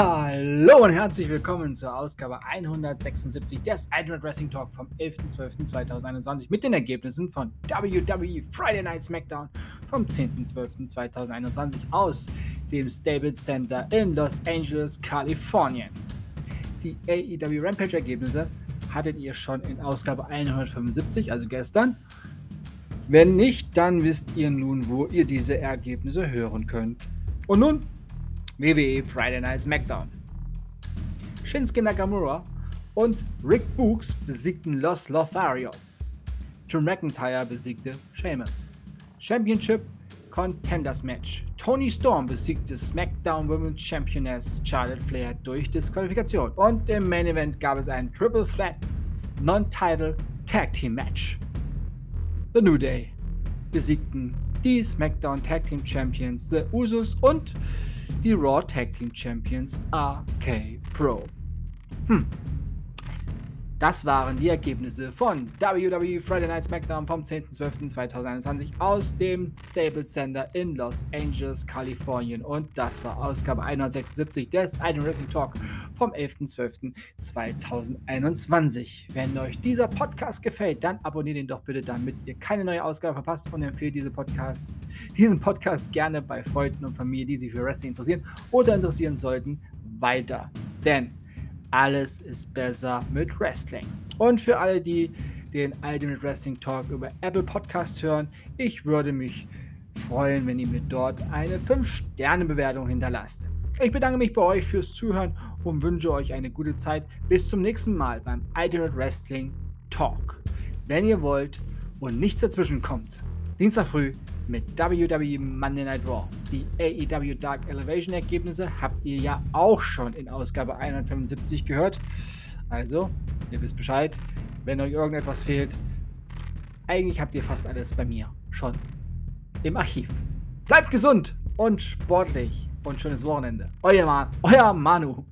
Hallo und herzlich willkommen zur Ausgabe 176 des Ultimate Wrestling Talk vom 11.12.2021 mit den Ergebnissen von WWE Friday Night SmackDown vom 10.12.2021 aus dem Stable Center in Los Angeles, Kalifornien. Die AEW Rampage Ergebnisse hattet ihr schon in Ausgabe 175, also gestern. Wenn nicht, dann wisst ihr nun, wo ihr diese Ergebnisse hören könnt. Und nun WWE Friday Night SmackDown. Shinsuke Nakamura und Rick Books besiegten Los Lotharios. Drew McIntyre besiegte Sheamus. Championship Contenders Match. Tony Storm besiegte SmackDown Women's Championess Charlotte Flair durch Disqualifikation. Und im Main Event gab es ein Triple Threat Non-Title Tag Team Match. The New Day besiegten die SmackDown Tag Team Champions The Usos und die Raw Tag Team Champions RK Pro. Hm. Das waren die Ergebnisse von WWE Friday Night SmackDown vom 10.12.2021 aus dem Staples Center in Los Angeles, Kalifornien. Und das war Ausgabe 176 des Iron Wrestling Talk vom 11.12.2021. Wenn euch dieser Podcast gefällt, dann abonniert ihn doch bitte, damit ihr keine neue Ausgabe verpasst und empfehlt diese Podcast, diesen Podcast gerne bei Freunden und Familie, die sich für Wrestling interessieren oder interessieren sollten, weiter. Denn alles ist besser mit Wrestling. Und für alle, die den Ultimate Wrestling Talk über Apple Podcast hören, ich würde mich freuen, wenn ihr mir dort eine 5-Sterne-Bewertung hinterlasst. Ich bedanke mich bei euch fürs Zuhören und wünsche euch eine gute Zeit. Bis zum nächsten Mal beim Ultimate Wrestling Talk. Wenn ihr wollt und nichts dazwischen kommt, Dienstag früh mit WWE Monday Night Raw. Die AEW Dark Elevation Ergebnisse habt ihr ja auch schon in Ausgabe 175 gehört. Also, ihr wisst Bescheid, wenn euch irgendetwas fehlt. Eigentlich habt ihr fast alles bei mir schon im Archiv. Bleibt gesund und sportlich und schönes Wochenende. Euer, Man euer Manu.